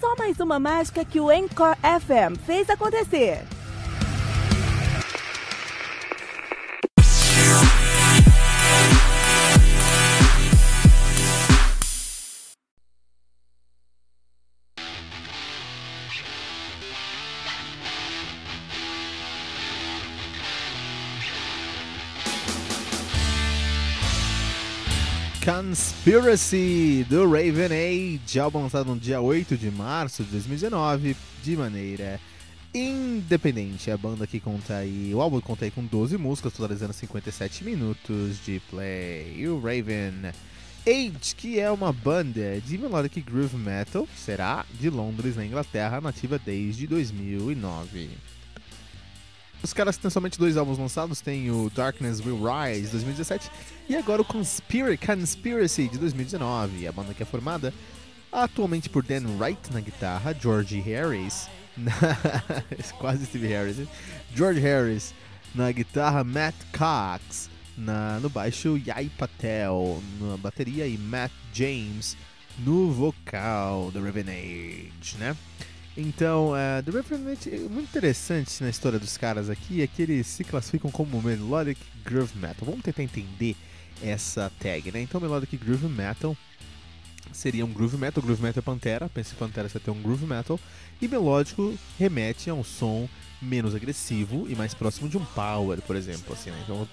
Só mais uma mágica que o Encore FM fez acontecer. Conspiracy do Raven Age, álbum lançado no dia 8 de março de 2019, de maneira independente. A banda que conta aí, o álbum conta aí com 12 músicas, totalizando 57 minutos de play. O Raven Age, que é uma banda de melodic groove metal, será de Londres, na Inglaterra, nativa desde 2009. Os caras têm somente dois álbuns lançados, tem o Darkness Will Rise, de 2017, e agora o Conspir Conspiracy, de 2019. A banda que é formada atualmente por Dan Wright na guitarra, George Harris, na... quase Steve Harris, hein? George Harris na guitarra, Matt Cox na... no baixo, Yai Patel na bateria e Matt James no vocal do Revenage, né? Então, uh, The Revenant, muito interessante na história dos caras aqui é que eles se classificam como Melodic Groove Metal. Vamos tentar entender essa tag, né? Então, Melodic Groove Metal seria um Groove Metal, Groove Metal é Pantera, em Pantera você tem um Groove Metal, e melódico remete a um som menos agressivo e mais próximo de um Power, por exemplo, assim, né? Então,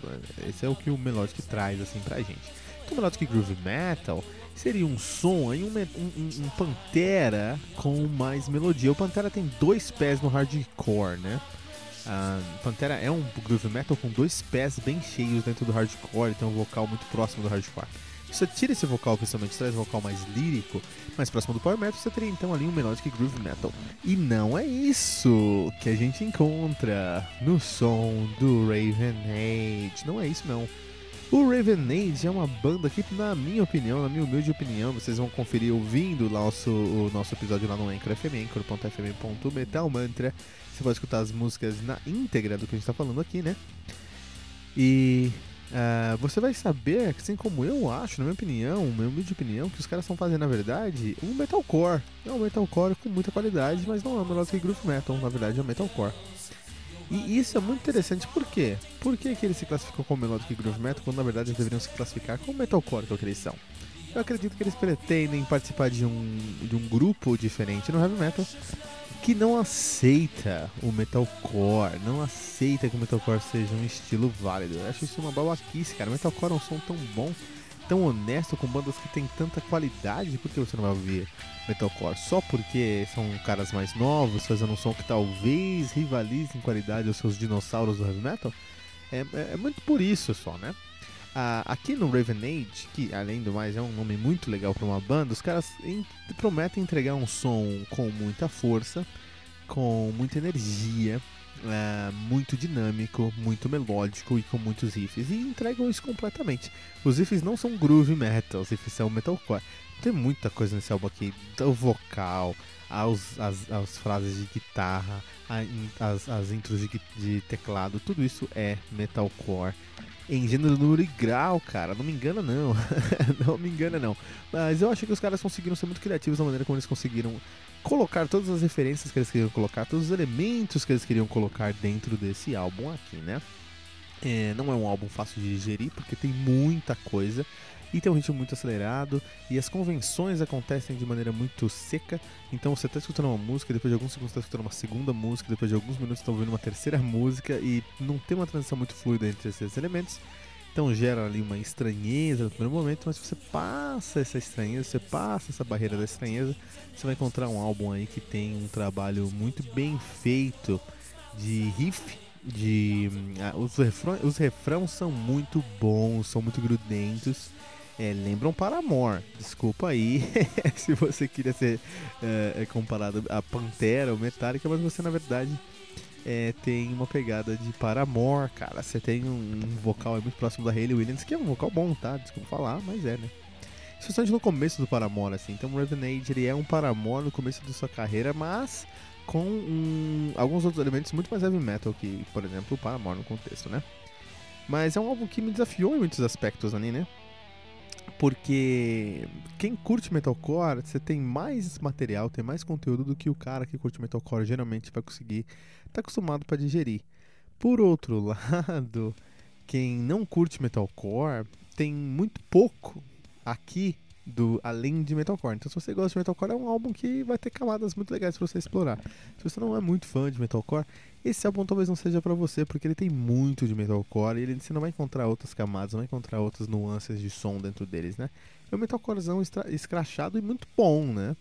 esse é o que o Melodic traz, assim, pra gente. Então, Melodic Groove Metal seria um som aí, um, um, um, Pantera com mais melodia. O Pantera tem dois pés no hardcore, né? Uh, Pantera é um groove metal com dois pés bem cheios dentro do hardcore, tem um vocal muito próximo do hardcore. Você tira esse vocal, principalmente traz um vocal mais lírico, mais próximo do power metal, você teria então ali um melodic groove metal. E não é isso que a gente encontra no som do Raven Age. Não é isso não. O Ravenade é uma banda que, na minha opinião, na minha humilde opinião, vocês vão conferir ouvindo lá o, nosso episódio lá no Anchor FM, anchor.fm.metalmantra. Você pode escutar as músicas na íntegra do que a gente está falando aqui, né? E uh, você vai saber, assim como eu acho, na minha opinião, minha humilde opinião, que os caras estão fazendo, na verdade, um metalcore. É um metalcore com muita qualidade, mas não é melhor que groove metal, na verdade é um metalcore. E isso é muito interessante, por quê? Por que, que eles se classificam como Melodic Groove Metal quando na verdade eles deveriam se classificar como Metalcore, que é que eles são? Eu acredito que eles pretendem participar de um, de um grupo diferente no Heavy Metal que não aceita o metalcore, não aceita que o metalcore seja um estilo válido. Eu acho isso uma babaquice, cara. O metalcore é um som tão bom, tão honesto, com bandas que tem tanta qualidade, por que você não vai ouvir metalcore? Só porque são caras mais novos, fazendo um som que talvez rivalize em qualidade os seus dinossauros do heavy metal? É, é, é muito por isso só, né? Ah, aqui no Raven Age, que além do mais é um nome muito legal para uma banda, os caras prometem entregar um som com muita força, com muita energia, é, muito dinâmico, muito melódico e com muitos riffs. E entregam isso completamente. Os riffs não são groove metal, os riffs são metalcore. Tem muita coisa nesse álbum aqui, do vocal, aos, as, as frases de guitarra, as, as intros de, de teclado, tudo isso é metalcore. Em gênero, número e grau, cara. Não me engana, não. não me engana, não. Mas eu acho que os caras conseguiram ser muito criativos na maneira como eles conseguiram colocar todas as referências que eles queriam colocar, todos os elementos que eles queriam colocar dentro desse álbum aqui, né? É, não é um álbum fácil de digerir, porque tem muita coisa e tem um ritmo muito acelerado e as convenções acontecem de maneira muito seca. Então você está escutando uma música, depois de alguns segundos está escutando uma segunda música, depois de alguns minutos está ouvindo uma terceira música e não tem uma transição muito fluida entre esses elementos. Então gera ali uma estranheza no primeiro momento, mas se você passa essa estranheza, você passa essa barreira da estranheza, você vai encontrar um álbum aí que tem um trabalho muito bem feito de riff, de ah, os, refrões, os refrãos são muito bons, são muito grudentos é, lembram Paramore. Desculpa aí se você queria ser é, comparado a Pantera ou Metallica, mas você na verdade é, tem uma pegada de Paramore, cara. Você tem um, um vocal muito próximo da Hayley Williams, que é um vocal bom, tá? Desculpa falar, mas é, né? Especialmente no começo do Paramore, assim. Então o Raven Age ele é um Paramore no começo da sua carreira, mas com um, alguns outros elementos muito mais heavy metal que, por exemplo, o Paramore no contexto, né? Mas é um álbum que me desafiou em muitos aspectos ali, né? Porque quem curte metalcore, você tem mais material, tem mais conteúdo do que o cara que curte metalcore geralmente vai conseguir tá acostumado para digerir. Por outro lado, quem não curte metalcore tem muito pouco aqui do além de metalcore. Então, se você gosta de metalcore, é um álbum que vai ter camadas muito legais para você explorar. Se você não é muito fã de metalcore, esse álbum talvez não seja para você, porque ele tem muito de metalcore e ele, você não vai encontrar outras camadas, não vai encontrar outras nuances de som dentro deles, né? É um metalcorezão escrachado e muito bom, né?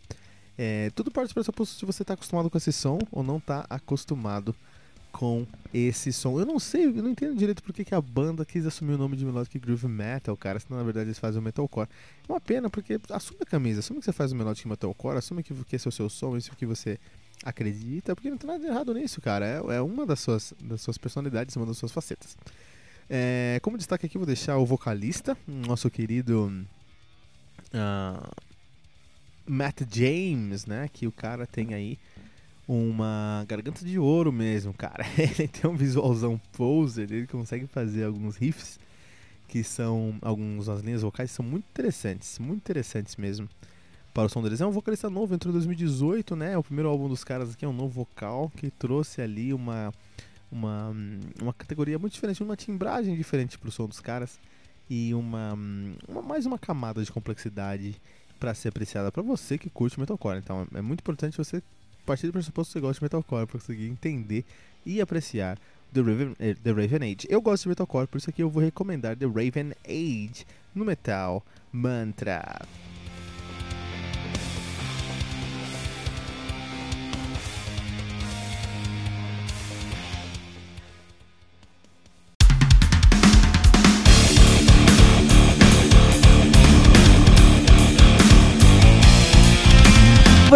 É, tudo parte do pressuposto se você está acostumado com esse som ou não está acostumado com esse som. Eu não sei, eu não entendo direito porque que a banda quis assumir o nome de Melodic Groove Metal, cara, senão na verdade eles fazem o metalcore. É uma pena porque assume a camisa, assume que você faz o Melodic Metalcore, assume que, que esse é o seu som, isso que você acredita, porque não tem nada de errado nisso, cara. É, é uma das suas, das suas personalidades, uma das suas facetas. É, como destaque aqui, vou deixar o vocalista, nosso querido uh, Matt James, né? Que o cara tem aí uma garganta de ouro mesmo, cara. Ele tem um visualzão poser, ele consegue fazer alguns riffs que são algumas linhas vocais são muito interessantes, muito interessantes mesmo para o som deles. É um vocalista novo, entrou em 2018, né? O primeiro álbum dos caras aqui é um novo vocal que trouxe ali uma uma, uma categoria muito diferente, uma timbragem diferente para o som dos caras e uma, uma mais uma camada de complexidade para ser apreciada para você que curte metalcore. Então é muito importante você partir do pressuposto que você gosta de metalcore para conseguir entender e apreciar The Raven, eh, The Raven Age. Eu gosto de metalcore, por isso aqui eu vou recomendar The Raven Age no Metal Mantra.